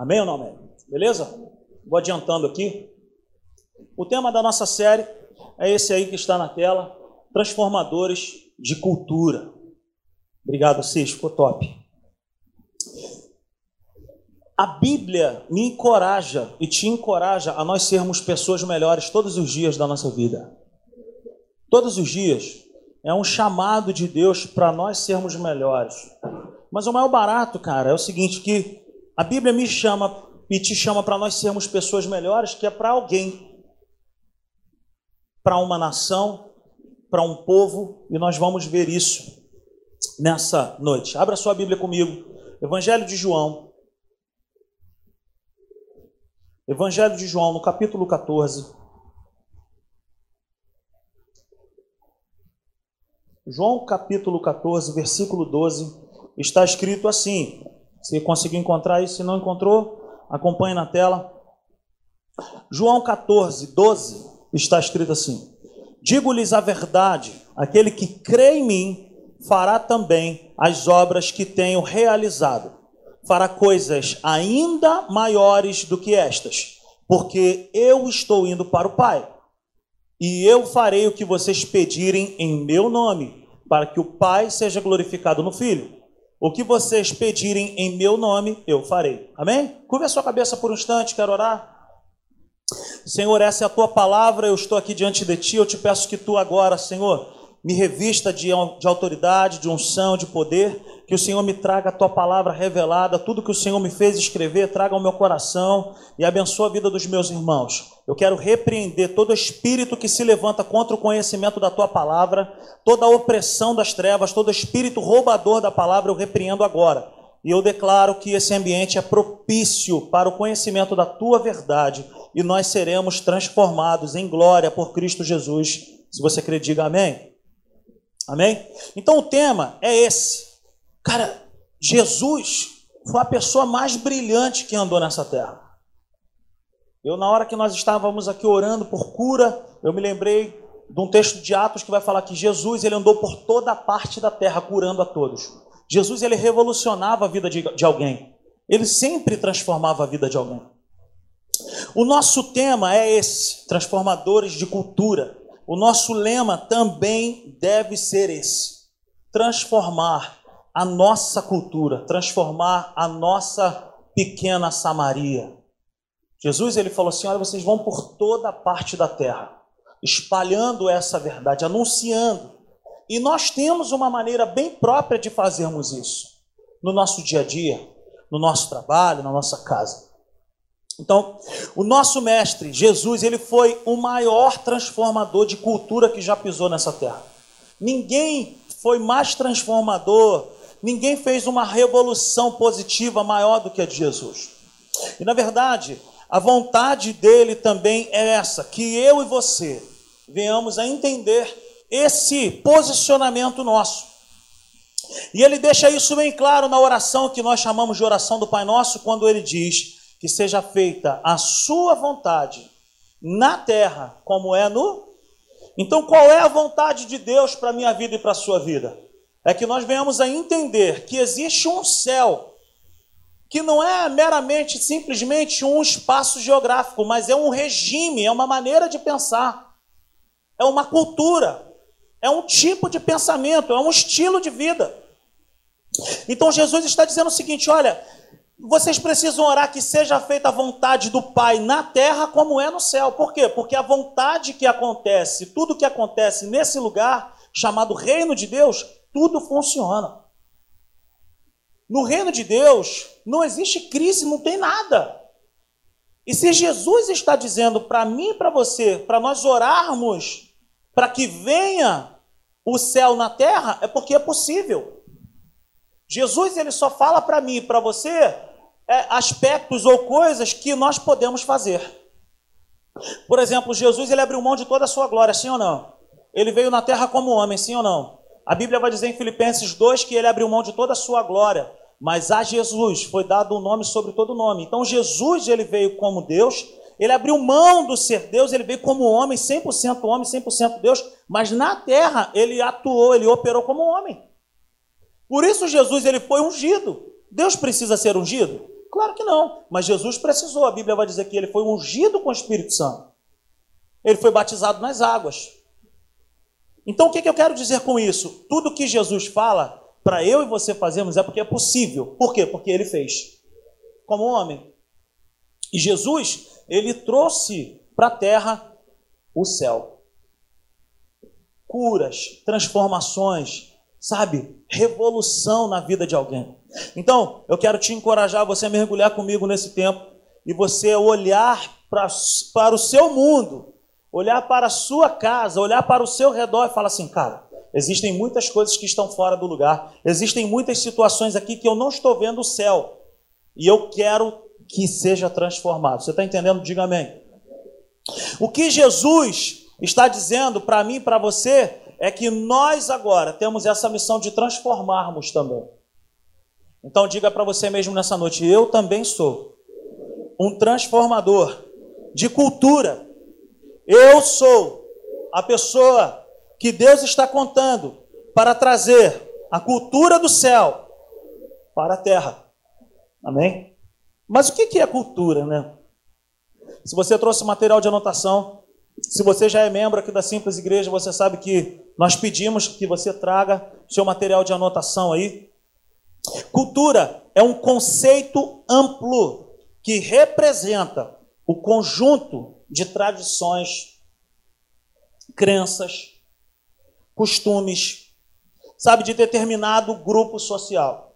Amém ou não amém? Beleza? Vou adiantando aqui. O tema da nossa série é esse aí que está na tela: Transformadores de Cultura. Obrigado, Cis, ficou top. A Bíblia me encoraja e te encoraja a nós sermos pessoas melhores todos os dias da nossa vida. Todos os dias é um chamado de Deus para nós sermos melhores. Mas o maior barato, cara, é o seguinte: que a Bíblia me chama e te chama para nós sermos pessoas melhores, que é para alguém, para uma nação, para um povo, e nós vamos ver isso nessa noite. Abra sua Bíblia comigo, Evangelho de João. Evangelho de João, no capítulo 14. João capítulo 14, versículo 12, está escrito assim. Se conseguiu encontrar isso, se não encontrou, acompanhe na tela. João 14, 12, está escrito assim: Digo-lhes a verdade, aquele que crê em mim fará também as obras que tenho realizado, fará coisas ainda maiores do que estas, porque eu estou indo para o Pai. E eu farei o que vocês pedirem em meu nome, para que o Pai seja glorificado no Filho. O que vocês pedirem em meu nome, eu farei. Amém? Curva a sua cabeça por um instante, quero orar. Senhor, essa é a tua palavra, eu estou aqui diante de ti, eu te peço que tu agora, Senhor, me revista de, de autoridade, de unção, de poder, que o Senhor me traga a tua palavra revelada, tudo que o Senhor me fez escrever, traga ao meu coração e abençoe a vida dos meus irmãos. Eu quero repreender todo espírito que se levanta contra o conhecimento da tua palavra, toda a opressão das trevas, todo espírito roubador da palavra, eu repreendo agora. E eu declaro que esse ambiente é propício para o conhecimento da tua verdade e nós seremos transformados em glória por Cristo Jesus. Se você crê, diga amém. Amém? Então o tema é esse. Cara, Jesus foi a pessoa mais brilhante que andou nessa terra. Eu, na hora que nós estávamos aqui orando por cura, eu me lembrei de um texto de Atos que vai falar que Jesus ele andou por toda a parte da terra curando a todos. Jesus ele revolucionava a vida de, de alguém. Ele sempre transformava a vida de alguém. O nosso tema é esse: transformadores de cultura. O nosso lema também deve ser esse: transformar a nossa cultura, transformar a nossa pequena Samaria. Jesus ele falou assim: olha, vocês vão por toda parte da terra, espalhando essa verdade, anunciando. E nós temos uma maneira bem própria de fazermos isso no nosso dia a dia, no nosso trabalho, na nossa casa. Então, o nosso mestre Jesus, ele foi o maior transformador de cultura que já pisou nessa terra. Ninguém foi mais transformador Ninguém fez uma revolução positiva maior do que a de Jesus. E na verdade, a vontade dele também é essa: que eu e você venhamos a entender esse posicionamento nosso. E ele deixa isso bem claro na oração que nós chamamos de oração do Pai Nosso, quando ele diz que seja feita a sua vontade na terra como é no. Então, qual é a vontade de Deus para a minha vida e para a sua vida? é que nós venhamos a entender que existe um céu que não é meramente, simplesmente um espaço geográfico, mas é um regime, é uma maneira de pensar, é uma cultura, é um tipo de pensamento, é um estilo de vida. Então Jesus está dizendo o seguinte: olha, vocês precisam orar que seja feita a vontade do Pai na terra como é no céu. Por quê? Porque a vontade que acontece, tudo que acontece nesse lugar chamado reino de Deus, tudo funciona. No reino de Deus não existe crise, não tem nada. E se Jesus está dizendo para mim e para você, para nós orarmos para que venha o céu na terra, é porque é possível. Jesus ele só fala para mim e para você é, aspectos ou coisas que nós podemos fazer. Por exemplo, Jesus ele abriu mão de toda a sua glória, sim ou não? Ele veio na terra como homem, sim ou não? A Bíblia vai dizer em Filipenses 2 que ele abriu mão de toda a sua glória, mas a Jesus foi dado um nome sobre todo nome. Então Jesus ele veio como Deus, ele abriu mão do ser Deus, ele veio como homem, 100% homem, 100% Deus, mas na terra ele atuou, ele operou como homem. Por isso Jesus ele foi ungido. Deus precisa ser ungido? Claro que não. Mas Jesus precisou. A Bíblia vai dizer que ele foi ungido com o Espírito Santo. Ele foi batizado nas águas. Então o que, eu quero dizer com isso? Tudo que Jesus fala para eu e você fazermos é porque é possível. Por quê? Porque ele fez. Como homem. E Jesus, ele trouxe para a terra o céu. Curas, transformações, sabe? Revolução na vida de alguém. Então, eu quero te encorajar você a mergulhar comigo nesse tempo e você olhar pra, para o seu mundo, olhar para a sua casa, olhar para o seu redor e falar assim, cara, existem muitas coisas que estão fora do lugar, existem muitas situações aqui que eu não estou vendo o céu e eu quero que seja transformado. Você está entendendo? Diga amém. O que Jesus está dizendo para mim e para você é que nós agora temos essa missão de transformarmos também. Então diga para você mesmo nessa noite: eu também sou um transformador de cultura. Eu sou a pessoa que Deus está contando para trazer a cultura do céu para a terra. Amém? Mas o que é cultura, né? Se você trouxe material de anotação, se você já é membro aqui da Simples Igreja, você sabe que nós pedimos que você traga seu material de anotação aí. Cultura é um conceito amplo que representa o conjunto de tradições, crenças, costumes, sabe, de determinado grupo social.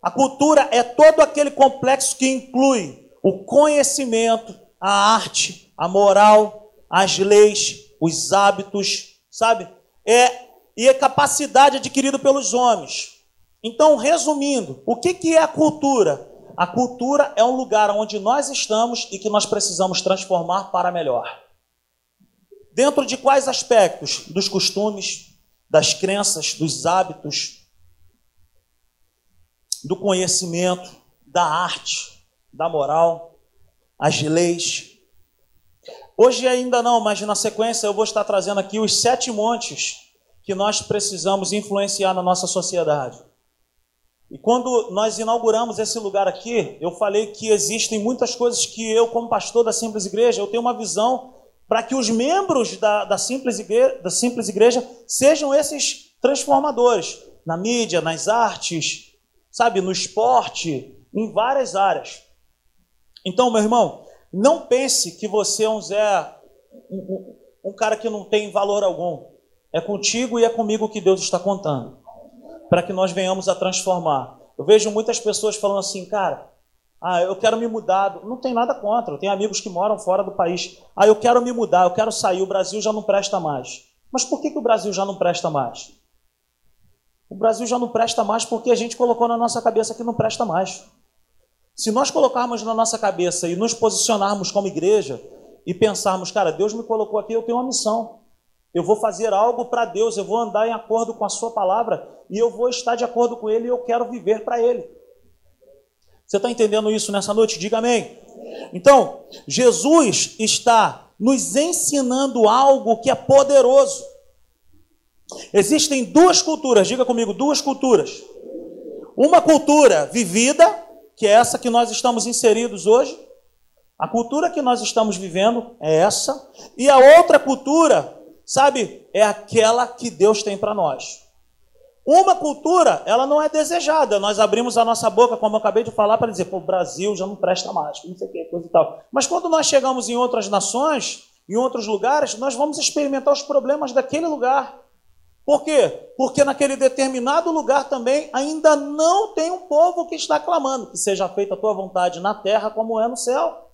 A cultura é todo aquele complexo que inclui o conhecimento, a arte, a moral, as leis, os hábitos, sabe? É e a capacidade adquirida pelos homens então, resumindo, o que, que é a cultura? A cultura é um lugar onde nós estamos e que nós precisamos transformar para melhor. Dentro de quais aspectos? Dos costumes, das crenças, dos hábitos, do conhecimento, da arte, da moral, as leis. Hoje ainda não, mas na sequência eu vou estar trazendo aqui os sete montes que nós precisamos influenciar na nossa sociedade. E quando nós inauguramos esse lugar aqui, eu falei que existem muitas coisas que eu, como pastor da Simples Igreja, eu tenho uma visão para que os membros da, da, Simples Igreja, da Simples Igreja sejam esses transformadores na mídia, nas artes, sabe, no esporte, em várias áreas. Então, meu irmão, não pense que você é um Zé, um, um cara que não tem valor algum. É contigo e é comigo que Deus está contando para que nós venhamos a transformar. Eu vejo muitas pessoas falando assim, cara, ah, eu quero me mudar. Não tem nada contra. Eu tenho amigos que moram fora do país. Ah, eu quero me mudar, eu quero sair. O Brasil já não presta mais. Mas por que, que o Brasil já não presta mais? O Brasil já não presta mais porque a gente colocou na nossa cabeça que não presta mais. Se nós colocarmos na nossa cabeça e nos posicionarmos como igreja e pensarmos, cara, Deus me colocou aqui, eu tenho uma missão. Eu vou fazer algo para Deus, eu vou andar em acordo com a Sua palavra e eu vou estar de acordo com Ele e eu quero viver para Ele. Você está entendendo isso nessa noite? Diga amém. Então, Jesus está nos ensinando algo que é poderoso. Existem duas culturas, diga comigo, duas culturas. Uma cultura vivida, que é essa que nós estamos inseridos hoje. A cultura que nós estamos vivendo é essa. E a outra cultura sabe, é aquela que Deus tem para nós. Uma cultura, ela não é desejada. Nós abrimos a nossa boca, como eu acabei de falar, para dizer, pô, o Brasil já não presta mais, não sei o que, coisa e tal. Mas quando nós chegamos em outras nações, em outros lugares, nós vamos experimentar os problemas daquele lugar. Por quê? Porque naquele determinado lugar também ainda não tem um povo que está clamando que seja feita a tua vontade na terra como é no céu.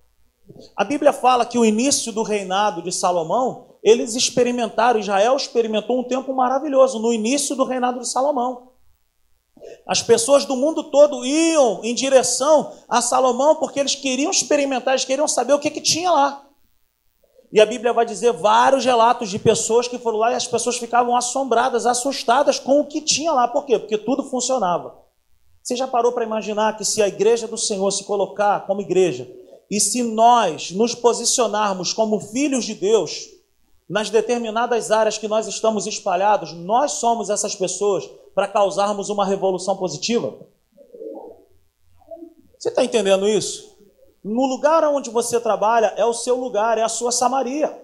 A Bíblia fala que o início do reinado de Salomão eles experimentaram, Israel experimentou um tempo maravilhoso no início do reinado de Salomão. As pessoas do mundo todo iam em direção a Salomão porque eles queriam experimentar, eles queriam saber o que, que tinha lá. E a Bíblia vai dizer vários relatos de pessoas que foram lá e as pessoas ficavam assombradas, assustadas com o que tinha lá. Por quê? Porque tudo funcionava. Você já parou para imaginar que se a igreja do Senhor se colocar como igreja e se nós nos posicionarmos como filhos de Deus, nas determinadas áreas que nós estamos espalhados, nós somos essas pessoas para causarmos uma revolução positiva? Você está entendendo isso? No lugar onde você trabalha é o seu lugar, é a sua Samaria.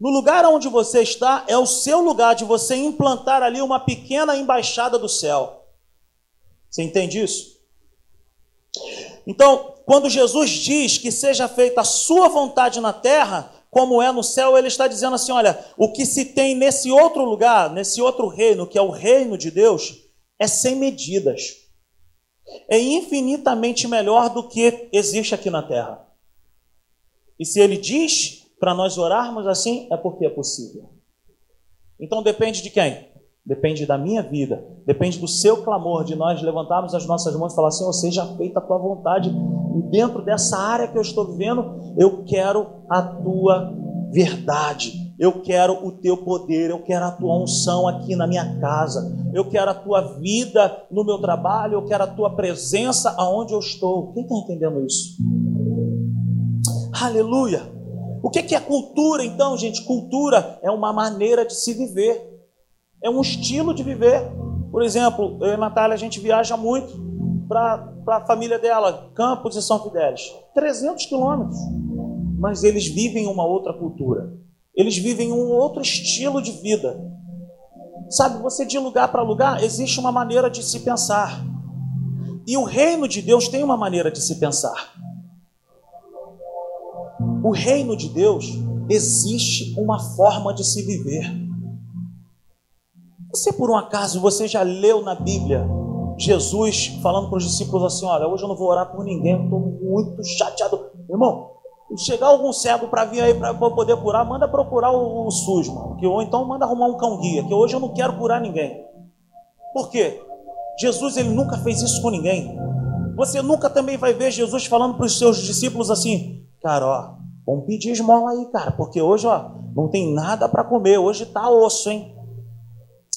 No lugar onde você está é o seu lugar de você implantar ali uma pequena embaixada do céu. Você entende isso? Então, quando Jesus diz que seja feita a sua vontade na terra, como é no céu, ele está dizendo assim: olha, o que se tem nesse outro lugar, nesse outro reino, que é o reino de Deus, é sem medidas. É infinitamente melhor do que existe aqui na terra. E se ele diz para nós orarmos assim, é porque é possível. Então depende de quem? Depende da minha vida, depende do seu clamor, de nós levantarmos as nossas mãos e falar: Senhor, seja feita a tua vontade. E dentro dessa área que eu estou vivendo, eu quero a tua verdade, eu quero o teu poder, eu quero a tua unção aqui na minha casa, eu quero a tua vida no meu trabalho, eu quero a tua presença aonde eu estou. Quem está entendendo isso? Aleluia! O que é cultura então, gente? Cultura é uma maneira de se viver é um estilo de viver. Por exemplo, eu e a Natália, a gente viaja muito para a família dela, Campos e São Fidélis. 300 quilômetros. Mas eles vivem uma outra cultura. Eles vivem um outro estilo de vida. Sabe, você de lugar para lugar, existe uma maneira de se pensar. E o reino de Deus tem uma maneira de se pensar. O reino de Deus existe uma forma de se viver. Você, por um acaso, você já leu na Bíblia Jesus falando para os discípulos assim: Olha, hoje eu não vou orar por ninguém, estou muito chateado. Irmão, chegar algum cego para vir aí para poder curar, manda procurar o, o SUS, mano, que, ou então manda arrumar um cão guia, que hoje eu não quero curar ninguém. Por quê? Jesus ele nunca fez isso com ninguém. Você nunca também vai ver Jesus falando para os seus discípulos assim: Cara, ó, vamos pedir esmola aí, cara, porque hoje ó, não tem nada para comer, hoje tá osso, hein?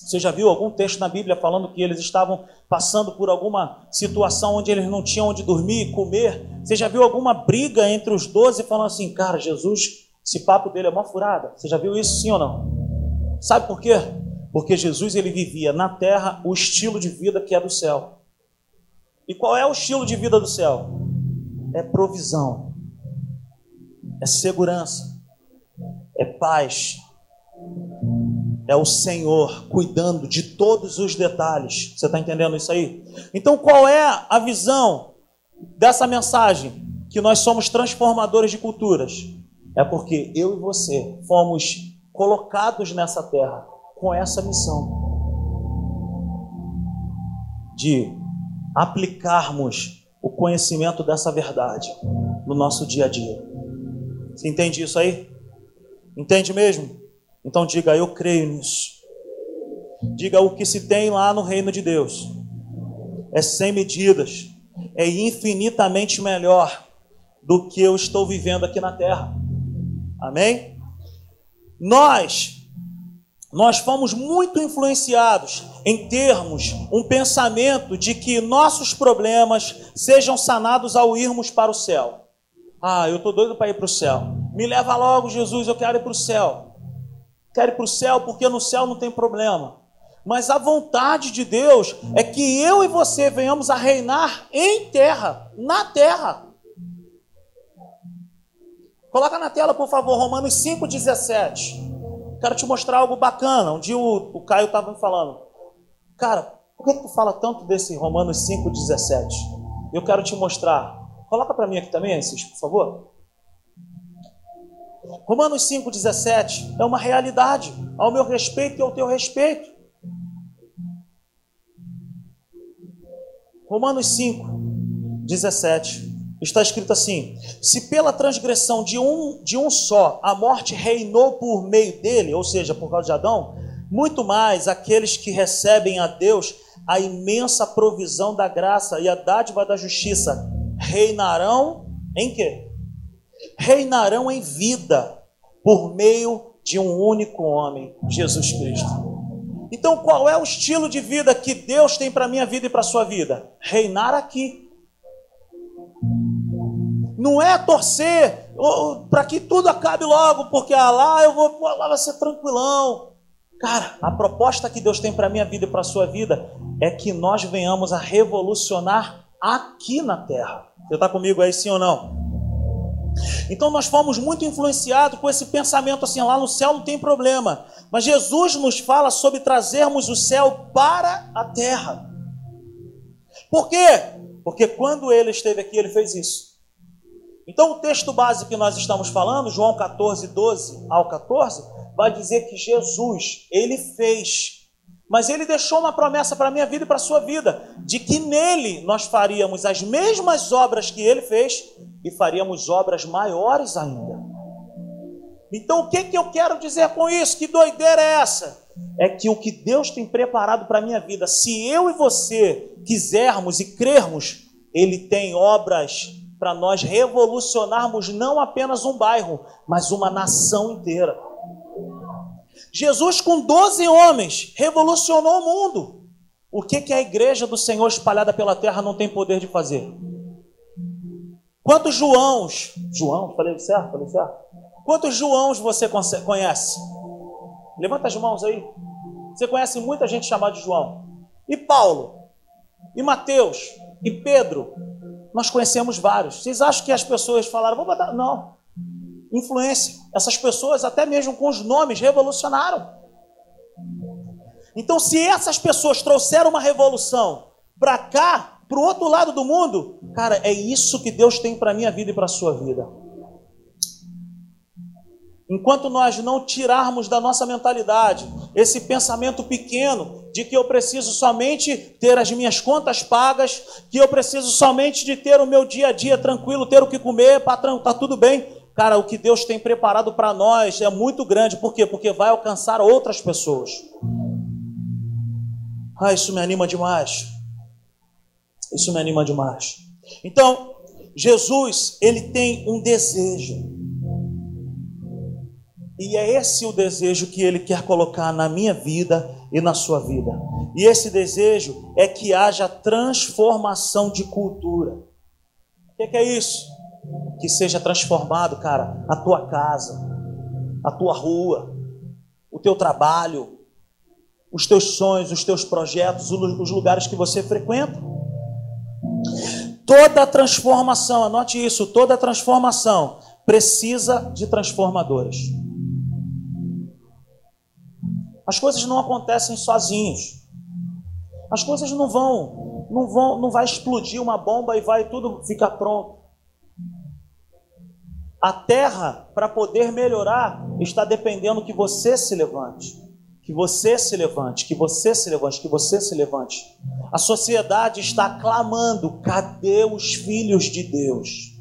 Você já viu algum texto na Bíblia falando que eles estavam passando por alguma situação onde eles não tinham onde dormir e comer? Você já viu alguma briga entre os doze falando assim, cara, Jesus, esse papo dele é uma furada? Você já viu isso sim ou não? Sabe por quê? Porque Jesus ele vivia na terra o estilo de vida que é do céu. E qual é o estilo de vida do céu? É provisão, é segurança, é paz, é o Senhor cuidando de todos os detalhes. Você está entendendo isso aí? Então, qual é a visão dessa mensagem? Que nós somos transformadores de culturas. É porque eu e você fomos colocados nessa terra com essa missão de aplicarmos o conhecimento dessa verdade no nosso dia a dia. Você entende isso aí? Entende mesmo? Então diga, eu creio nisso. Diga o que se tem lá no reino de Deus. É sem medidas. É infinitamente melhor do que eu estou vivendo aqui na terra. Amém? Nós nós fomos muito influenciados em termos um pensamento de que nossos problemas sejam sanados ao irmos para o céu. Ah, eu estou doido para ir para o céu. Me leva logo, Jesus, eu quero ir para o céu quero ir para o céu porque no céu não tem problema. Mas a vontade de Deus é que eu e você venhamos a reinar em terra, na terra. Coloca na tela, por favor, Romanos 5,17. Quero te mostrar algo bacana. Um dia o, o Caio estava me falando. Cara, por que tu fala tanto desse Romanos 5,17? Eu quero te mostrar. Coloca para mim aqui também, Assis, por favor. Romanos 5,17 é uma realidade ao meu respeito e ao teu respeito. Romanos 5, 17 está escrito assim: Se pela transgressão de um, de um só a morte reinou por meio dele, ou seja, por causa de Adão, muito mais aqueles que recebem a Deus a imensa provisão da graça e a dádiva da justiça reinarão em quê? Reinarão em vida por meio de um único homem, Jesus Cristo. Então, qual é o estilo de vida que Deus tem para minha vida e para sua vida? Reinar aqui. Não é torcer para que tudo acabe logo, porque ah, lá eu vou, lá vai ser tranquilão. Cara, a proposta que Deus tem para minha vida e para sua vida é que nós venhamos a revolucionar aqui na terra. Você está comigo aí, sim ou não? Então nós fomos muito influenciados com esse pensamento assim, lá no céu não tem problema. Mas Jesus nos fala sobre trazermos o céu para a terra. Por quê? Porque quando ele esteve aqui, ele fez isso. Então o texto base que nós estamos falando, João 14, 12 ao 14, vai dizer que Jesus, ele fez mas ele deixou uma promessa para a minha vida e para a sua vida, de que nele nós faríamos as mesmas obras que ele fez e faríamos obras maiores ainda. Então o que, que eu quero dizer com isso? Que doideira é essa? É que o que Deus tem preparado para a minha vida, se eu e você quisermos e crermos, Ele tem obras para nós revolucionarmos não apenas um bairro, mas uma nação inteira. Jesus, com 12 homens, revolucionou o mundo. O que, que a igreja do Senhor espalhada pela terra não tem poder de fazer? Quantos Joãos? João, falei certo? Falei certo? Quantos Joãos você conhece? Levanta as mãos aí. Você conhece muita gente chamada de João. E Paulo? E Mateus? E Pedro? Nós conhecemos vários. Vocês acham que as pessoas falaram, vou botar. Não influência. Essas pessoas, até mesmo com os nomes, revolucionaram. Então, se essas pessoas trouxeram uma revolução para cá, para o outro lado do mundo, cara, é isso que Deus tem para minha vida e para a sua vida. Enquanto nós não tirarmos da nossa mentalidade esse pensamento pequeno de que eu preciso somente ter as minhas contas pagas, que eu preciso somente de ter o meu dia a dia tranquilo, ter o que comer, patrão, tá tudo bem. Cara, o que Deus tem preparado para nós é muito grande. Por quê? Porque vai alcançar outras pessoas. Ah, isso me anima demais. Isso me anima demais. Então, Jesus, ele tem um desejo. E é esse o desejo que ele quer colocar na minha vida e na sua vida. E esse desejo é que haja transformação de cultura. O que, que é isso? Que seja transformado, cara, a tua casa, a tua rua, o teu trabalho, os teus sonhos, os teus projetos, os lugares que você frequenta. Toda transformação, anote isso, toda transformação precisa de transformadores. As coisas não acontecem sozinhos. As coisas não vão, não vão, não vai explodir uma bomba e vai tudo ficar pronto. A terra, para poder melhorar, está dependendo que você se levante. Que você se levante, que você se levante, que você se levante. A sociedade está clamando: cadê os filhos de Deus?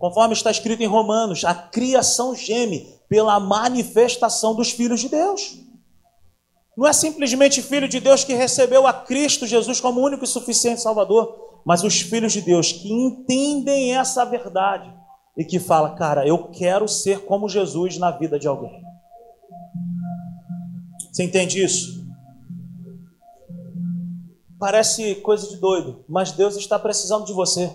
Conforme está escrito em Romanos, a criação geme pela manifestação dos filhos de Deus. Não é simplesmente filho de Deus que recebeu a Cristo Jesus como único e suficiente Salvador, mas os filhos de Deus que entendem essa verdade e que fala, cara, eu quero ser como Jesus na vida de alguém. Você entende isso? Parece coisa de doido, mas Deus está precisando de você.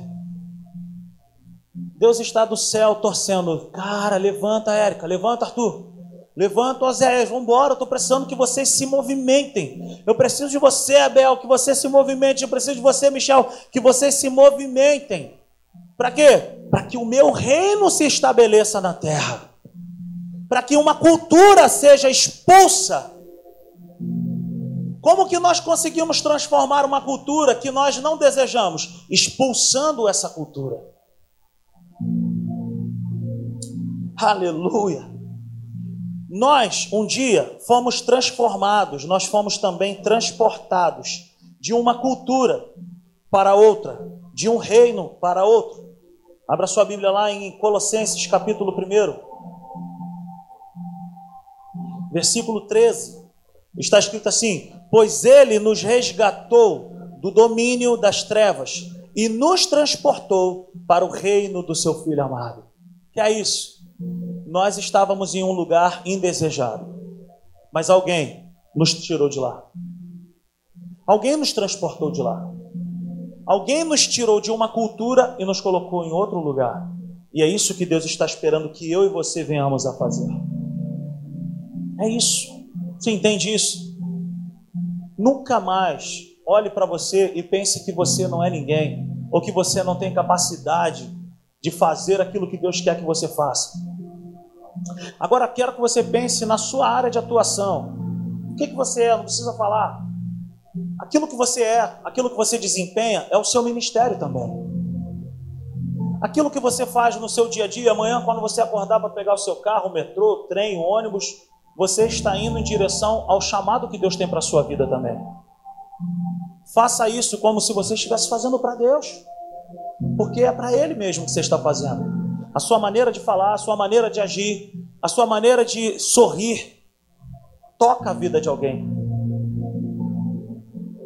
Deus está do céu torcendo. Cara, levanta, Érica, levanta, Arthur. Levanta, Oséias, vamos embora. Estou precisando que vocês se movimentem. Eu preciso de você, Abel, que você se movimente. Eu preciso de você, Michel, que vocês se movimentem. Para quê? Para que o meu reino se estabeleça na terra. Para que uma cultura seja expulsa. Como que nós conseguimos transformar uma cultura que nós não desejamos? Expulsando essa cultura. Aleluia. Nós, um dia, fomos transformados, nós fomos também transportados de uma cultura para outra, de um reino para outro. Abra sua Bíblia lá em Colossenses, capítulo 1, versículo 13. Está escrito assim: Pois ele nos resgatou do domínio das trevas e nos transportou para o reino do seu Filho amado. Que é isso? Nós estávamos em um lugar indesejado, mas alguém nos tirou de lá. Alguém nos transportou de lá. Alguém nos tirou de uma cultura e nos colocou em outro lugar. E é isso que Deus está esperando que eu e você venhamos a fazer. É isso. Você entende isso? Nunca mais olhe para você e pense que você não é ninguém, ou que você não tem capacidade de fazer aquilo que Deus quer que você faça. Agora quero que você pense na sua área de atuação. O que, que você é? Não precisa falar. Aquilo que você é, aquilo que você desempenha, é o seu ministério também. Aquilo que você faz no seu dia a dia, amanhã, quando você acordar para pegar o seu carro, o metrô, o trem, o ônibus, você está indo em direção ao chamado que Deus tem para a sua vida também. Faça isso como se você estivesse fazendo para Deus, porque é para Ele mesmo que você está fazendo. A sua maneira de falar, a sua maneira de agir, a sua maneira de sorrir, toca a vida de alguém.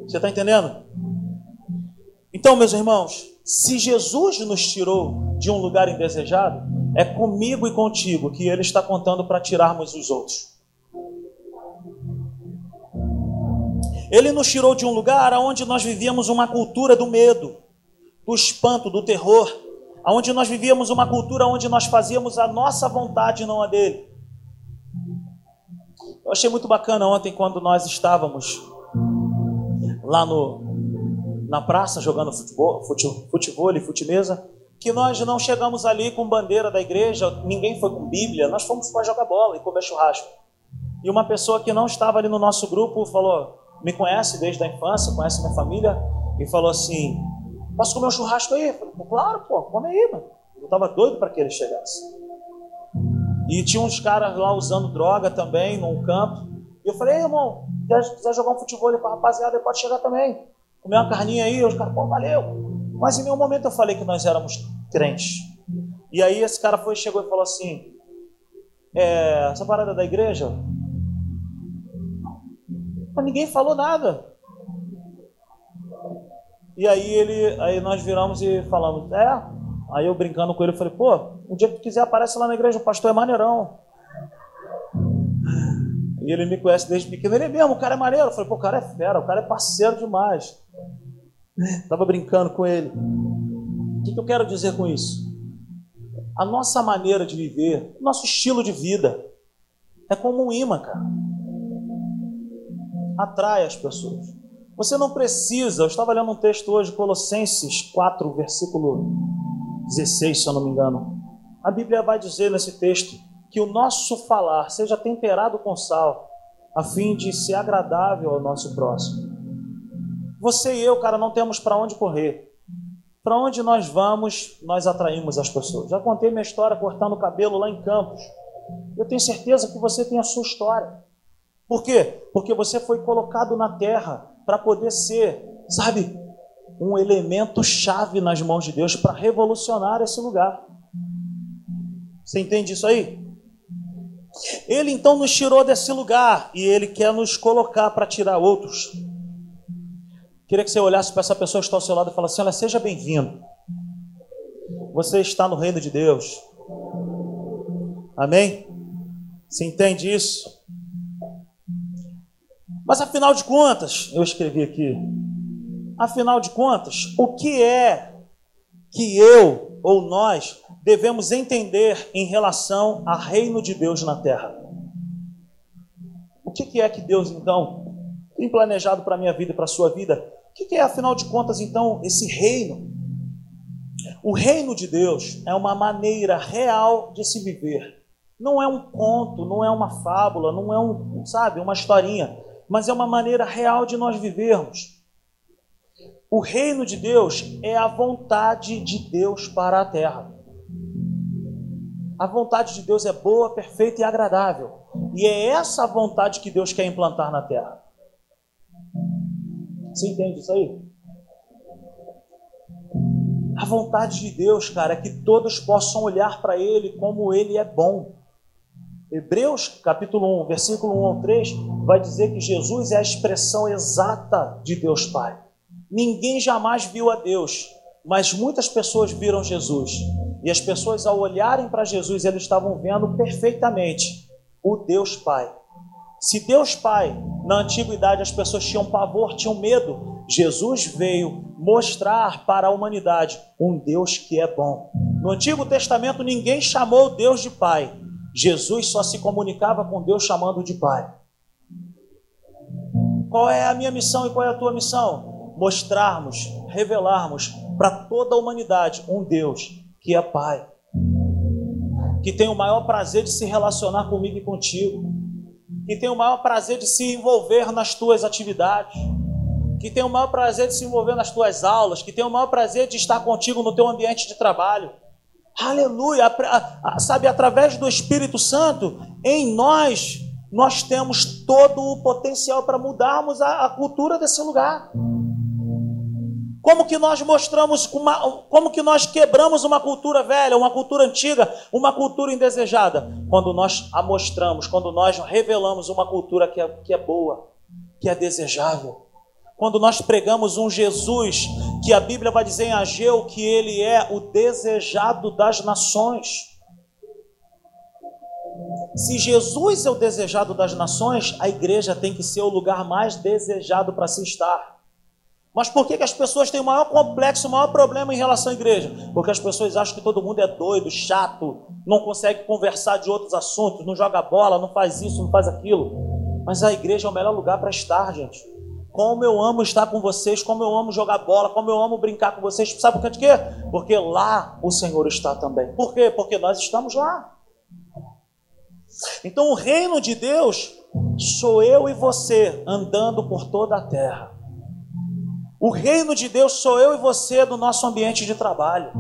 Você está entendendo? Então, meus irmãos, se Jesus nos tirou de um lugar indesejado, é comigo e contigo que Ele está contando para tirarmos os outros. Ele nos tirou de um lugar onde nós vivíamos uma cultura do medo, do espanto, do terror, onde nós vivíamos uma cultura onde nós fazíamos a nossa vontade e não a dele. Eu achei muito bacana ontem quando nós estávamos lá no, na praça jogando futebol, fute, futebol e futimesa, que nós não chegamos ali com bandeira da igreja, ninguém foi com Bíblia, nós fomos para jogar bola e comer churrasco. E uma pessoa que não estava ali no nosso grupo falou: me conhece desde a infância, conhece minha família, e falou assim: Posso comer um churrasco aí? Eu falei, claro, pô, come aí, mano. Eu estava doido para que ele chegasse. E tinha uns caras lá usando droga também, num campo. E eu falei, irmão, se quiser jogar um futebol com a rapaziada, pode chegar também. Comer uma carninha aí, os caras, pô, valeu. Mas em nenhum momento eu falei que nós éramos crentes. E aí esse cara foi, chegou e falou assim: é, essa parada da igreja, mas ninguém falou nada. E aí ele, aí nós viramos e falamos, é. Aí eu brincando com ele, falei, pô, um dia que tu quiser aparece lá na igreja, o pastor é maneirão. Ele me conhece desde pequeno, ele é mesmo, o cara é maneiro. Eu falei, pô, o cara é fera, o cara é parceiro demais. Tava brincando com ele. O que, que eu quero dizer com isso? A nossa maneira de viver, nosso estilo de vida, é como um imã, cara atrai as pessoas. Você não precisa, eu estava lendo um texto hoje, Colossenses 4, versículo 16, se eu não me engano. A Bíblia vai dizer nesse texto que o nosso falar seja temperado com sal, a fim de ser agradável ao nosso próximo. Você e eu, cara, não temos para onde correr. Para onde nós vamos, nós atraímos as pessoas. Já contei minha história cortando o cabelo lá em Campos. Eu tenho certeza que você tem a sua história. Por quê? Porque você foi colocado na terra para poder ser, sabe, um elemento chave nas mãos de Deus para revolucionar esse lugar. Você entende isso aí? Ele então nos tirou desse lugar e ele quer nos colocar para tirar outros. Queria que você olhasse para essa pessoa que está ao seu lado e falasse: Olha, seja bem-vindo. Você está no reino de Deus. Amém? Você entende isso? Mas afinal de contas, eu escrevi aqui, afinal de contas, o que é que eu ou nós devemos entender em relação ao reino de Deus na terra? O que é que Deus, então, tem planejado para a minha vida e para a sua vida? O que é, afinal de contas, então, esse reino? O reino de Deus é uma maneira real de se viver. Não é um conto, não é uma fábula, não é um, sabe, uma historinha mas é uma maneira real de nós vivermos. O reino de Deus é a vontade de Deus para a terra. A vontade de Deus é boa, perfeita e agradável. E é essa vontade que Deus quer implantar na terra. Você entende isso aí? A vontade de Deus, cara, é que todos possam olhar para Ele como Ele é bom. Hebreus capítulo 1, versículo 1 ao 3, vai dizer que Jesus é a expressão exata de Deus Pai. Ninguém jamais viu a Deus, mas muitas pessoas viram Jesus. E as pessoas, ao olharem para Jesus, eles estavam vendo perfeitamente o Deus Pai. Se Deus Pai, na antiguidade, as pessoas tinham pavor, tinham medo, Jesus veio mostrar para a humanidade um Deus que é bom. No Antigo Testamento, ninguém chamou Deus de Pai, Jesus só se comunicava com Deus chamando de Pai. Qual é a minha missão e qual é a tua missão? mostrarmos, revelarmos para toda a humanidade um Deus que é Pai, que tem o maior prazer de se relacionar comigo e contigo, que tem o maior prazer de se envolver nas tuas atividades, que tem o maior prazer de se envolver nas tuas aulas, que tem o maior prazer de estar contigo no teu ambiente de trabalho. Aleluia! Sabe, através do Espírito Santo, em nós, nós temos todo o potencial para mudarmos a, a cultura desse lugar. Como que nós mostramos, uma, como que nós quebramos uma cultura velha, uma cultura antiga, uma cultura indesejada? Quando nós a mostramos, quando nós revelamos uma cultura que é, que é boa, que é desejável. Quando nós pregamos um Jesus que a Bíblia vai dizer em Ageu que ele é o desejado das nações. Se Jesus é o desejado das nações, a igreja tem que ser o lugar mais desejado para se estar. Mas por que, que as pessoas têm o maior complexo, o maior problema em relação à igreja? Porque as pessoas acham que todo mundo é doido, chato, não consegue conversar de outros assuntos, não joga bola, não faz isso, não faz aquilo. Mas a igreja é o melhor lugar para estar, gente. Como eu amo estar com vocês, como eu amo jogar bola, como eu amo brincar com vocês. Sabe por quê? Porque lá o Senhor está também. Por quê? Porque nós estamos lá. Então o reino de Deus sou eu e você andando por toda a terra. O reino de Deus sou eu e você no nosso ambiente de trabalho.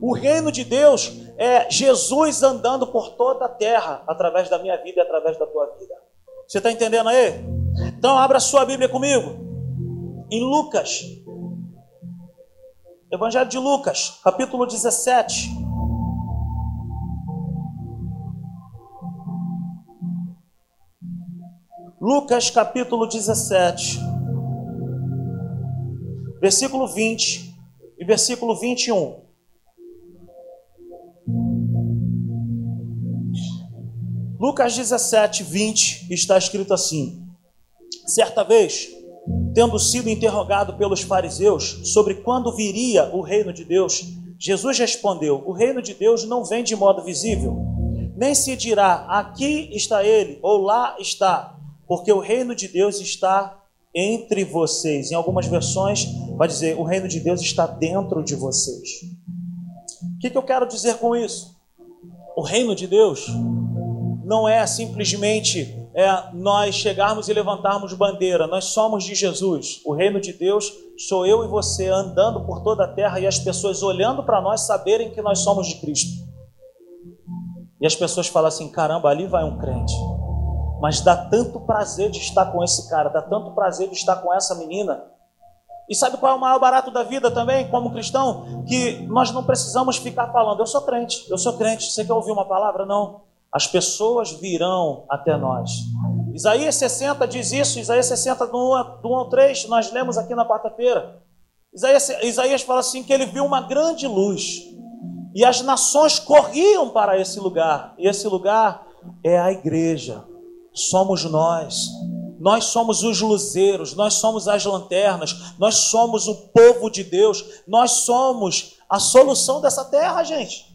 O reino de Deus é Jesus andando por toda a terra, através da minha vida e através da tua vida. Você está entendendo aí? Então, abra sua Bíblia comigo. Em Lucas, Evangelho de Lucas, capítulo 17. Lucas, capítulo 17 versículo 20 e versículo 21. Lucas 17, 20 está escrito assim: Certa vez, tendo sido interrogado pelos fariseus sobre quando viria o reino de Deus, Jesus respondeu: O reino de Deus não vem de modo visível, nem se dirá aqui está ele ou lá está, porque o reino de Deus está entre vocês. Em algumas versões vai dizer: o reino de Deus está dentro de vocês. O que, que eu quero dizer com isso? O reino de Deus não é simplesmente é, nós chegarmos e levantarmos bandeira, nós somos de Jesus. O reino de Deus sou eu e você andando por toda a terra e as pessoas olhando para nós saberem que nós somos de Cristo. E as pessoas falam assim: caramba, ali vai um crente mas dá tanto prazer de estar com esse cara, dá tanto prazer de estar com essa menina. E sabe qual é o maior barato da vida também, como cristão? Que nós não precisamos ficar falando, eu sou crente, eu sou crente, você quer ouvir uma palavra? Não. As pessoas virão até nós. Isaías 60 diz isso, Isaías 60, do 1, do 1 ao 3, nós lemos aqui na quarta-feira. Isaías, Isaías fala assim: que ele viu uma grande luz, e as nações corriam para esse lugar, e esse lugar é a igreja somos nós. Nós somos os luzeiros, nós somos as lanternas, nós somos o povo de Deus, nós somos a solução dessa terra, gente.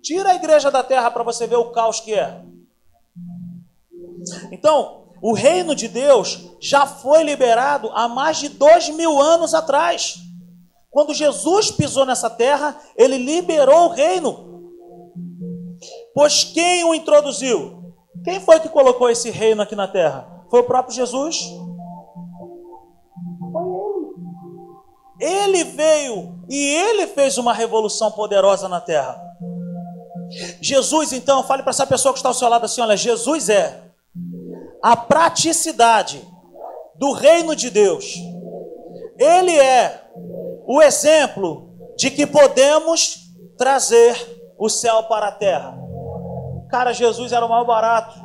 Tira a igreja da terra para você ver o caos que é. Então, o reino de Deus já foi liberado há mais de dois mil anos atrás. Quando Jesus pisou nessa terra, ele liberou o reino. Pois quem o introduziu? Quem foi que colocou esse reino aqui na terra? Foi o próprio Jesus. Foi ele. Ele veio e ele fez uma revolução poderosa na terra. Jesus, então, fale para essa pessoa que está ao seu lado assim: olha, Jesus é a praticidade do reino de Deus. Ele é o exemplo de que podemos trazer o céu para a terra. Cara, Jesus era o mais barato.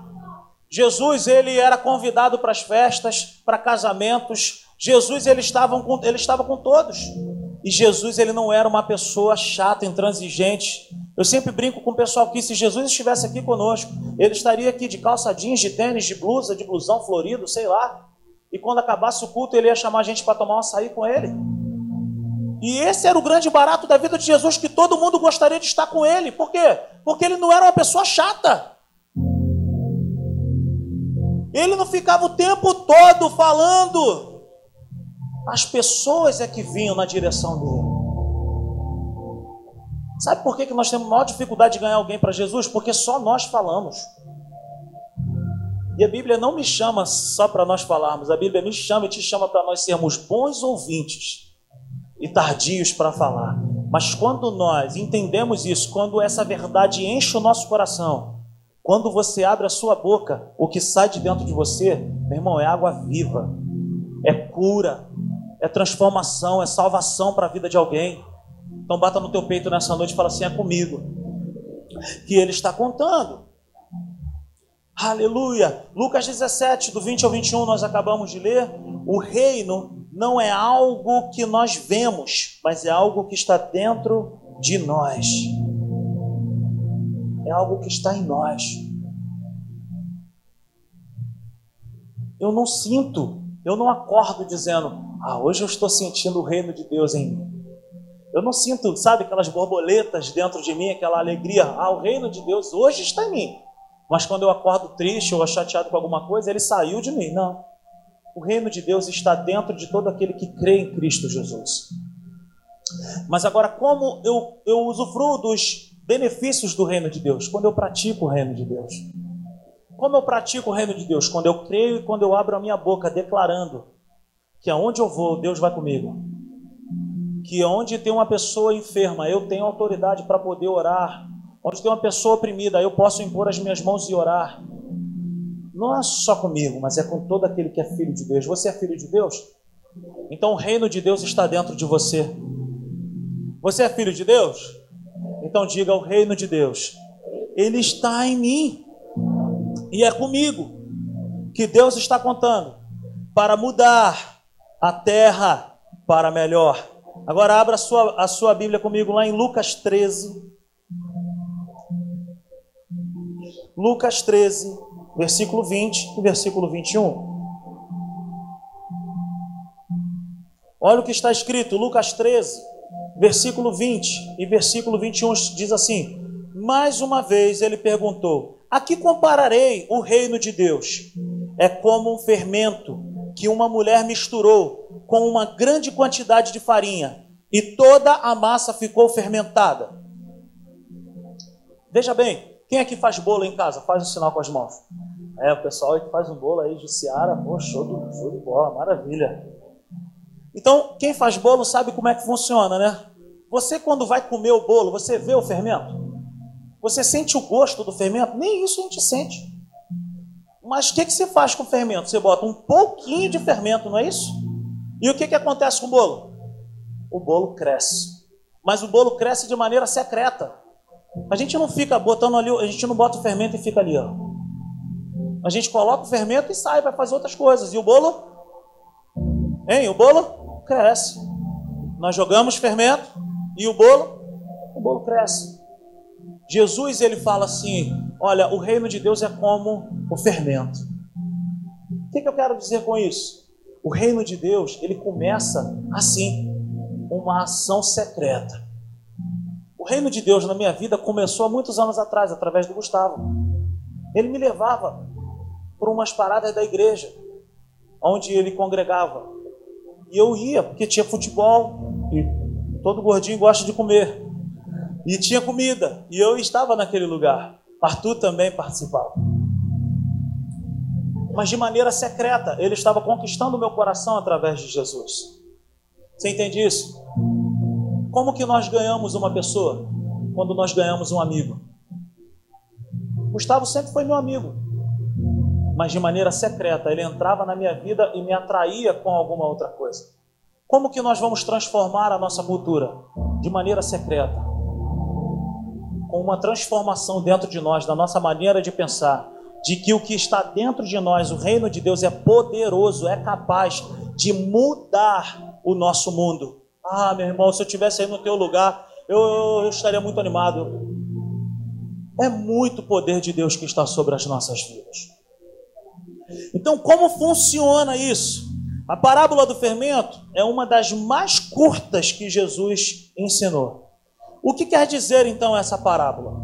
Jesus, ele era convidado para as festas, para casamentos. Jesus, ele estava com, ele estava com todos. E Jesus, ele não era uma pessoa chata, intransigente. Eu sempre brinco com o pessoal que se Jesus estivesse aqui conosco, ele estaria aqui de calça jeans, de tênis, de blusa, de blusão florido, sei lá. E quando acabasse o culto, ele ia chamar a gente para tomar um açaí com ele. E esse era o grande barato da vida de Jesus, que todo mundo gostaria de estar com ele. Por quê? Porque ele não era uma pessoa chata. Ele não ficava o tempo todo falando. as pessoas é que vinham na direção dele. Sabe por que, que nós temos maior dificuldade de ganhar alguém para Jesus? Porque só nós falamos. E a Bíblia não me chama só para nós falarmos, a Bíblia me chama e te chama para nós sermos bons ouvintes e tardios para falar. Mas quando nós entendemos isso, quando essa verdade enche o nosso coração, quando você abre a sua boca, o que sai de dentro de você, meu irmão, é água viva, é cura, é transformação, é salvação para a vida de alguém. Então bata no teu peito nessa noite e fala assim: é comigo. Que ele está contando. Aleluia. Lucas 17, do 20 ao 21, nós acabamos de ler. O reino não é algo que nós vemos, mas é algo que está dentro de nós. É algo que está em nós. Eu não sinto, eu não acordo dizendo, ah, hoje eu estou sentindo o reino de Deus em mim. Eu não sinto, sabe, aquelas borboletas dentro de mim, aquela alegria. Ah, o reino de Deus hoje está em mim. Mas quando eu acordo triste ou chateado com alguma coisa, ele saiu de mim. Não. O reino de Deus está dentro de todo aquele que crê em Cristo Jesus. Mas agora, como eu, eu usufruo dos benefícios do reino de Deus? Quando eu pratico o reino de Deus. Como eu pratico o reino de Deus? Quando eu creio e quando eu abro a minha boca declarando que aonde eu vou, Deus vai comigo. Que onde tem uma pessoa enferma, eu tenho autoridade para poder orar. Onde tem uma pessoa oprimida, eu posso impor as minhas mãos e orar. Não é só comigo, mas é com todo aquele que é filho de Deus. Você é filho de Deus? Então o reino de Deus está dentro de você. Você é filho de Deus? Então diga o reino de Deus. Ele está em mim. E é comigo que Deus está contando para mudar a terra para melhor. Agora abra a sua, a sua Bíblia comigo lá em Lucas 13. Lucas 13, versículo 20 e versículo 21. Olha o que está escrito, Lucas 13, versículo 20 e versículo 21 diz assim: Mais uma vez ele perguntou: A que compararei o reino de Deus? É como um fermento que uma mulher misturou com uma grande quantidade de farinha e toda a massa ficou fermentada. Veja bem, quem aqui faz bolo em casa? Faz um sinal com as mãos. É, o pessoal que faz um bolo aí de Seara, pô, show de, show de bola, maravilha. Então, quem faz bolo sabe como é que funciona, né? Você, quando vai comer o bolo, você vê o fermento? Você sente o gosto do fermento? Nem isso a gente sente. Mas o que, que você faz com o fermento? Você bota um pouquinho de fermento, não é isso? E o que, que acontece com o bolo? O bolo cresce. Mas o bolo cresce de maneira secreta. A gente não fica botando ali, a gente não bota o fermento e fica ali, ó. A gente coloca o fermento e sai, vai fazer outras coisas. E o bolo? Hein? O bolo cresce. Nós jogamos fermento e o bolo? O bolo cresce. Jesus ele fala assim: olha, o reino de Deus é como o fermento. O que, que eu quero dizer com isso? O reino de Deus ele começa assim, uma ação secreta. O reino de Deus na minha vida começou há muitos anos atrás, através do Gustavo. Ele me levava por umas paradas da igreja, onde ele congregava. E eu ia, porque tinha futebol, e todo gordinho gosta de comer. E tinha comida. E eu estava naquele lugar. Arthur também participava. Mas de maneira secreta, ele estava conquistando o meu coração através de Jesus. Você entende isso? Como que nós ganhamos uma pessoa? Quando nós ganhamos um amigo. Gustavo sempre foi meu amigo. Mas de maneira secreta, ele entrava na minha vida e me atraía com alguma outra coisa. Como que nós vamos transformar a nossa cultura? De maneira secreta com uma transformação dentro de nós, da nossa maneira de pensar, de que o que está dentro de nós, o reino de Deus, é poderoso, é capaz de mudar o nosso mundo. Ah, meu irmão, se eu estivesse aí no teu lugar, eu, eu estaria muito animado. É muito poder de Deus que está sobre as nossas vidas. Então, como funciona isso? A parábola do fermento é uma das mais curtas que Jesus ensinou. O que quer dizer então essa parábola?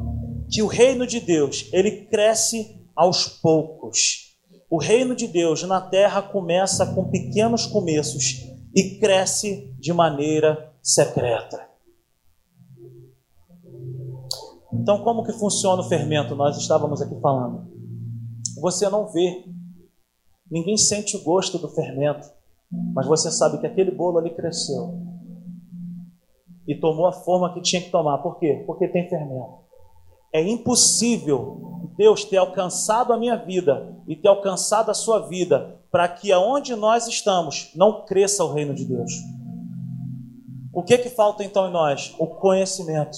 Que o reino de Deus, ele cresce aos poucos. O reino de Deus na terra começa com pequenos começos e cresce de maneira secreta. Então, como que funciona o fermento? Nós estávamos aqui falando. Você não vê, ninguém sente o gosto do fermento, mas você sabe que aquele bolo ali cresceu e tomou a forma que tinha que tomar. Por quê? Porque tem fermento. É impossível Deus ter alcançado a minha vida e ter alcançado a sua vida para que aonde nós estamos não cresça o reino de Deus. O que que falta então em nós? O conhecimento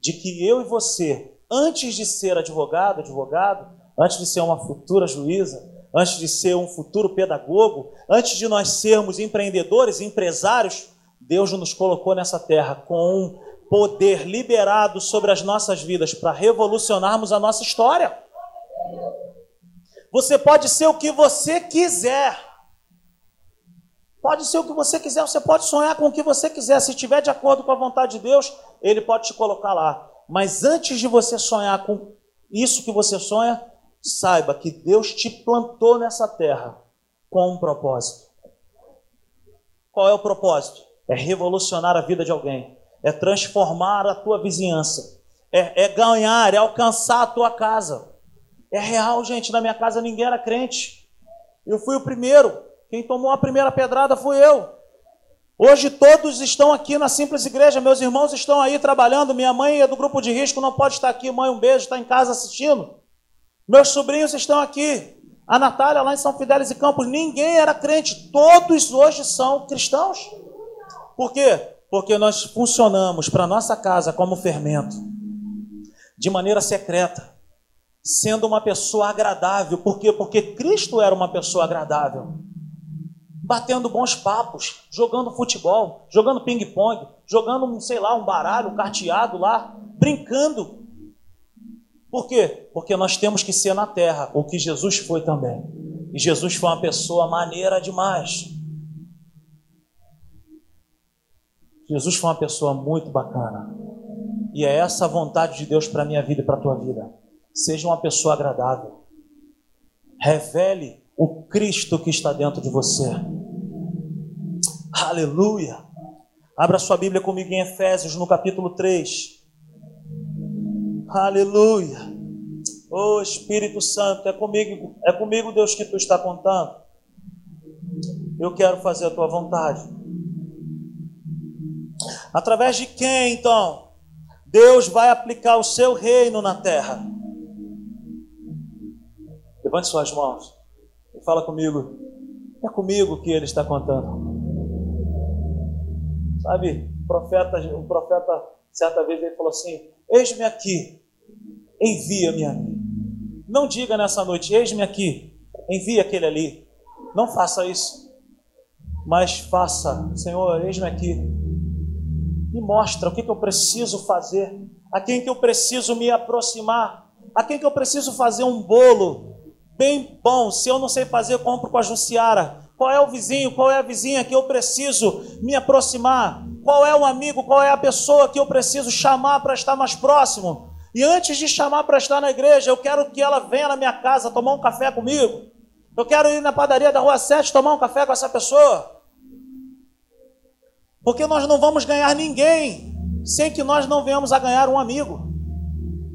de que eu e você, antes de ser advogado, advogado, antes de ser uma futura juíza, antes de ser um futuro pedagogo, antes de nós sermos empreendedores, empresários, Deus nos colocou nessa terra com um poder liberado sobre as nossas vidas para revolucionarmos a nossa história. Você pode ser o que você quiser. Pode ser o que você quiser, você pode sonhar com o que você quiser. Se estiver de acordo com a vontade de Deus, Ele pode te colocar lá. Mas antes de você sonhar com isso que você sonha, saiba que Deus te plantou nessa terra com um propósito. Qual é o propósito? É revolucionar a vida de alguém é transformar a tua vizinhança, é, é ganhar, é alcançar a tua casa. É real, gente. Na minha casa ninguém era crente. Eu fui o primeiro. Quem tomou a primeira pedrada fui eu. Hoje todos estão aqui na simples igreja, meus irmãos estão aí trabalhando. Minha mãe é do grupo de risco, não pode estar aqui. Mãe, um beijo, está em casa assistindo. Meus sobrinhos estão aqui. A Natália lá em São Fidélis e Campos, ninguém era crente. Todos hoje são cristãos. Por quê? porque nós funcionamos para nossa casa como fermento, de maneira secreta, sendo uma pessoa agradável. Por quê? Porque Cristo era uma pessoa agradável. Batendo bons papos, jogando futebol, jogando ping-pong, jogando, sei lá, um baralho, um carteado lá, brincando. Por quê? Porque nós temos que ser na terra o que Jesus foi também. E Jesus foi uma pessoa maneira demais. Jesus foi uma pessoa muito bacana. E é essa a vontade de Deus para a minha vida e para a tua vida. Seja uma pessoa agradável. Revele o Cristo que está dentro de você. Aleluia. Abra sua Bíblia comigo em Efésios, no capítulo 3. Aleluia. Oh Espírito Santo, é comigo, é comigo, Deus, que tu está contando. Eu quero fazer a tua vontade. Através de quem, então? Deus vai aplicar o seu reino na terra. Levante suas mãos e fala comigo. É comigo que ele está contando. Sabe, o profeta, o profeta certa vez ele falou assim: Eis-me aqui, envia-me a mim. Não diga nessa noite, eis-me aqui, envia aquele ali. Não faça isso. Mas faça, Senhor, eis-me aqui, me mostra o que, que eu preciso fazer, a quem que eu preciso me aproximar, a quem que eu preciso fazer um bolo bem bom. Se eu não sei fazer, compro com a Jussiara. Qual é o vizinho, qual é a vizinha que eu preciso me aproximar? Qual é o amigo, qual é a pessoa que eu preciso chamar para estar mais próximo? E antes de chamar para estar na igreja, eu quero que ela venha na minha casa tomar um café comigo. Eu quero ir na padaria da Rua 7 tomar um café com essa pessoa. Porque nós não vamos ganhar ninguém sem que nós não venhamos a ganhar um amigo.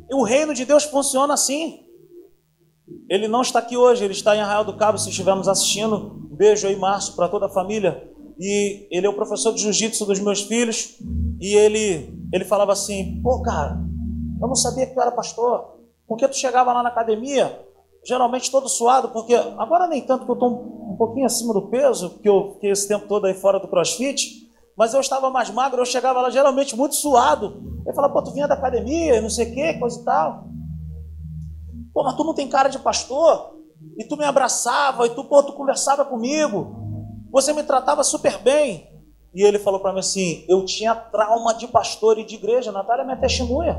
E o reino de Deus funciona assim. Ele não está aqui hoje, ele está em Arraial do Cabo, se estivermos assistindo. Um beijo aí, Márcio, para toda a família. E ele é o professor de jiu-jitsu dos meus filhos. E ele, ele falava assim: Pô, cara, eu não sabia que tu era pastor. Porque tu chegava lá na academia, geralmente todo suado, porque agora nem tanto que eu estou um pouquinho acima do peso, que eu fiquei esse tempo todo aí fora do crossfit mas eu estava mais magro, eu chegava lá geralmente muito suado. Ele falava, pô, tu vinha da academia, não sei o que, coisa e tal. Pô, mas tu não tem cara de pastor? E tu me abraçava, e tu, pô, tu conversava comigo. Você me tratava super bem. E ele falou para mim assim: eu tinha trauma de pastor e de igreja. Natália é minha testemunha.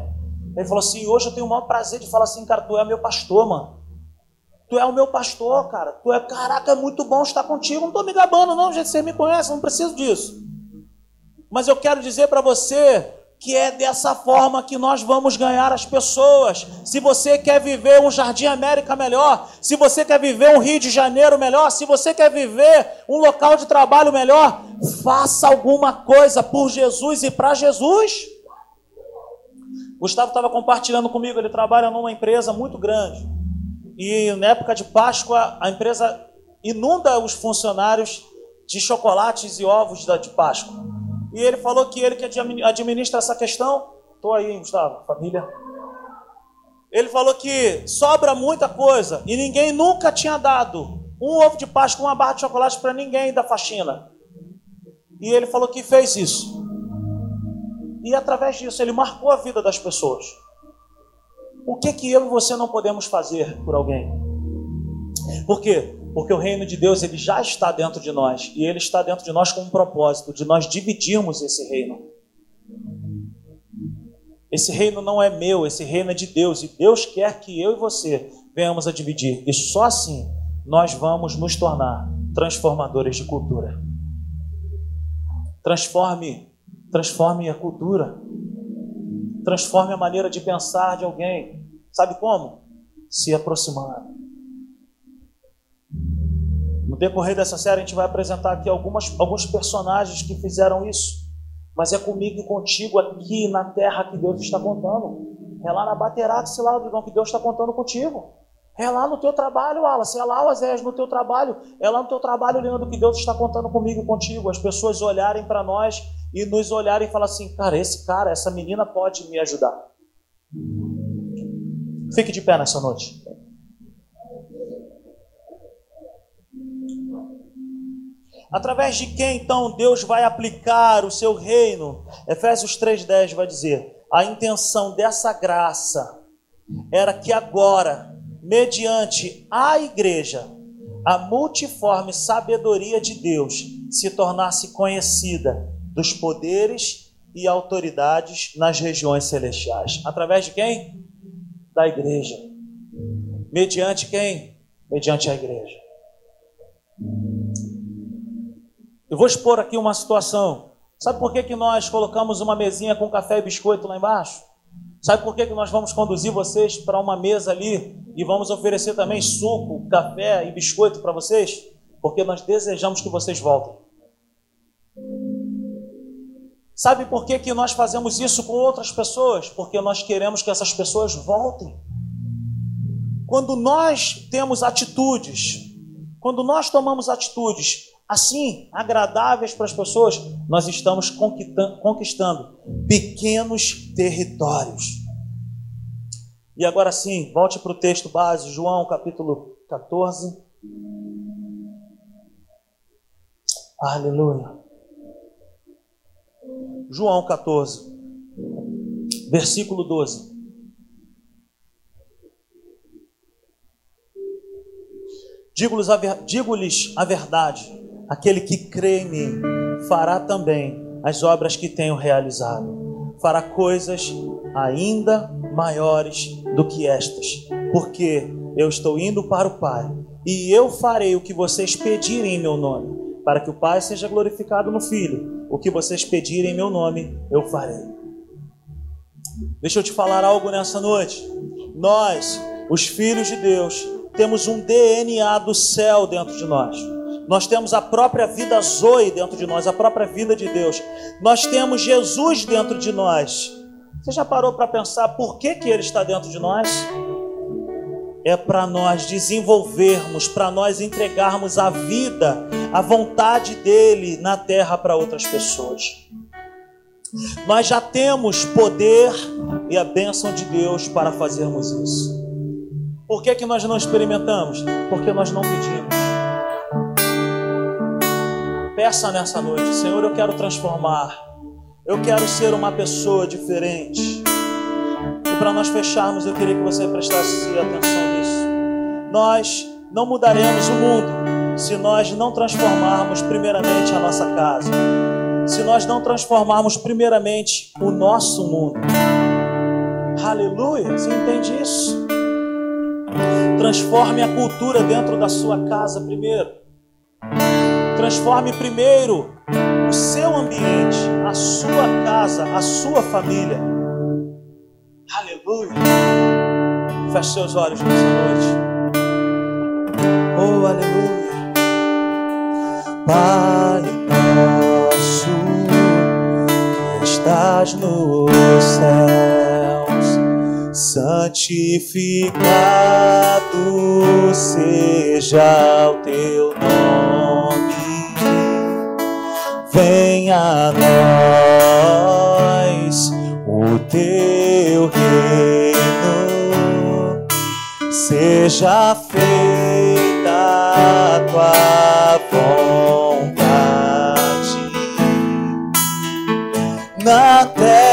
Ele falou assim: hoje eu tenho o maior prazer de falar assim, cara, tu é meu pastor, mano. Tu é o meu pastor, cara. Tu é, caraca, é muito bom estar contigo. Não tô me gabando, não, gente. Você me conhece, não preciso disso. Mas eu quero dizer para você que é dessa forma que nós vamos ganhar as pessoas. Se você quer viver um Jardim América melhor, se você quer viver um Rio de Janeiro melhor, se você quer viver um local de trabalho melhor, faça alguma coisa por Jesus e para Jesus. Gustavo estava compartilhando comigo, ele trabalha numa empresa muito grande. E na época de Páscoa, a empresa inunda os funcionários de chocolates e ovos de Páscoa. E ele falou que ele que administra essa questão. Estou aí, Gustavo, família. Ele falou que sobra muita coisa e ninguém nunca tinha dado um ovo de Páscoa, uma barra de chocolate para ninguém da faxina. E ele falou que fez isso. E através disso ele marcou a vida das pessoas. O que que eu e você não podemos fazer por alguém? Por quê? Porque o reino de Deus ele já está dentro de nós e ele está dentro de nós com um propósito de nós dividirmos esse reino. Esse reino não é meu, esse reino é de Deus e Deus quer que eu e você venhamos a dividir. E só assim nós vamos nos tornar transformadores de cultura. Transforme, transforme a cultura. Transforme a maneira de pensar de alguém. Sabe como? Se aproximando no decorrer dessa série, a gente vai apresentar aqui algumas, alguns personagens que fizeram isso. Mas é comigo e contigo aqui na terra que Deus está contando. É lá na Baterax, lá, que Deus está contando contigo. É lá no teu trabalho, Wallace. É lá, Oséias, no teu trabalho. É lá no teu trabalho, Leandro, que Deus está contando comigo e contigo. As pessoas olharem para nós e nos olharem e falar assim: cara, esse cara, essa menina pode me ajudar. Fique de pé nessa noite. Através de quem então Deus vai aplicar o seu reino? Efésios 3:10 vai dizer: a intenção dessa graça era que agora, mediante a igreja, a multiforme sabedoria de Deus se tornasse conhecida dos poderes e autoridades nas regiões celestiais. Através de quem? Da igreja. Mediante quem? Mediante a igreja. Eu vou expor aqui uma situação. Sabe por que, que nós colocamos uma mesinha com café e biscoito lá embaixo? Sabe por que, que nós vamos conduzir vocês para uma mesa ali e vamos oferecer também suco, café e biscoito para vocês? Porque nós desejamos que vocês voltem. Sabe por que, que nós fazemos isso com outras pessoas? Porque nós queremos que essas pessoas voltem. Quando nós temos atitudes, quando nós tomamos atitudes assim, agradáveis para as pessoas, nós estamos conquistando pequenos territórios. E agora sim, volte para o texto base, João capítulo 14. Aleluia. João 14, versículo 12. Digo-lhes a, digo a verdade Aquele que crê em mim fará também as obras que tenho realizado, fará coisas ainda maiores do que estas, porque eu estou indo para o Pai e eu farei o que vocês pedirem em meu nome, para que o Pai seja glorificado no Filho. O que vocês pedirem em meu nome, eu farei. Deixa eu te falar algo nessa noite. Nós, os filhos de Deus, temos um DNA do céu dentro de nós. Nós temos a própria vida Zoe dentro de nós, a própria vida de Deus. Nós temos Jesus dentro de nós. Você já parou para pensar por que, que Ele está dentro de nós? É para nós desenvolvermos, para nós entregarmos a vida, a vontade dEle na terra para outras pessoas. Nós já temos poder e a bênção de Deus para fazermos isso. Por que, que nós não experimentamos? Porque nós não pedimos. Peça nessa noite, Senhor, eu quero transformar. Eu quero ser uma pessoa diferente. E para nós fecharmos, eu queria que você prestasse atenção nisso. Nós não mudaremos o mundo se nós não transformarmos primeiramente a nossa casa. Se nós não transformarmos primeiramente o nosso mundo. Aleluia, você entende isso? Transforme a cultura dentro da sua casa primeiro. Transforme primeiro o seu ambiente, a sua casa, a sua família. Aleluia. Feche seus olhos nessa noite. Oh, aleluia. Pai nosso que estás nos céus, santificado seja o teu nome. Venha a nós o teu reino, seja feita a tua vontade na terra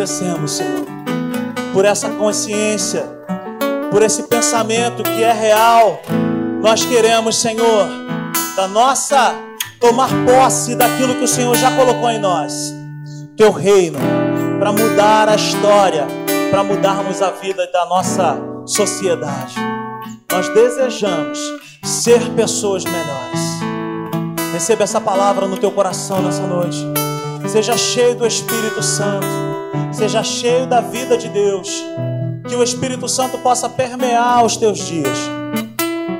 agradecemos, Senhor, por essa consciência, por esse pensamento que é real. Nós queremos, Senhor, da nossa tomar posse daquilo que o Senhor já colocou em nós, teu reino, para mudar a história, para mudarmos a vida da nossa sociedade. Nós desejamos ser pessoas melhores. Receba essa palavra no teu coração nessa noite. Seja cheio do Espírito Santo. Seja cheio da vida de Deus. Que o Espírito Santo possa permear os teus dias.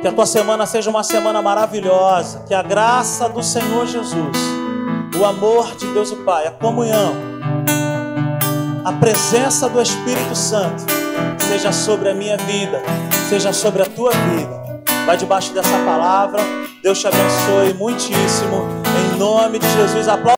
Que a tua semana seja uma semana maravilhosa. Que a graça do Senhor Jesus, o amor de Deus o Pai, a comunhão, a presença do Espírito Santo seja sobre a minha vida, seja sobre a tua vida. Vai debaixo dessa palavra. Deus te abençoe muitíssimo. Em nome de Jesus, aplauda.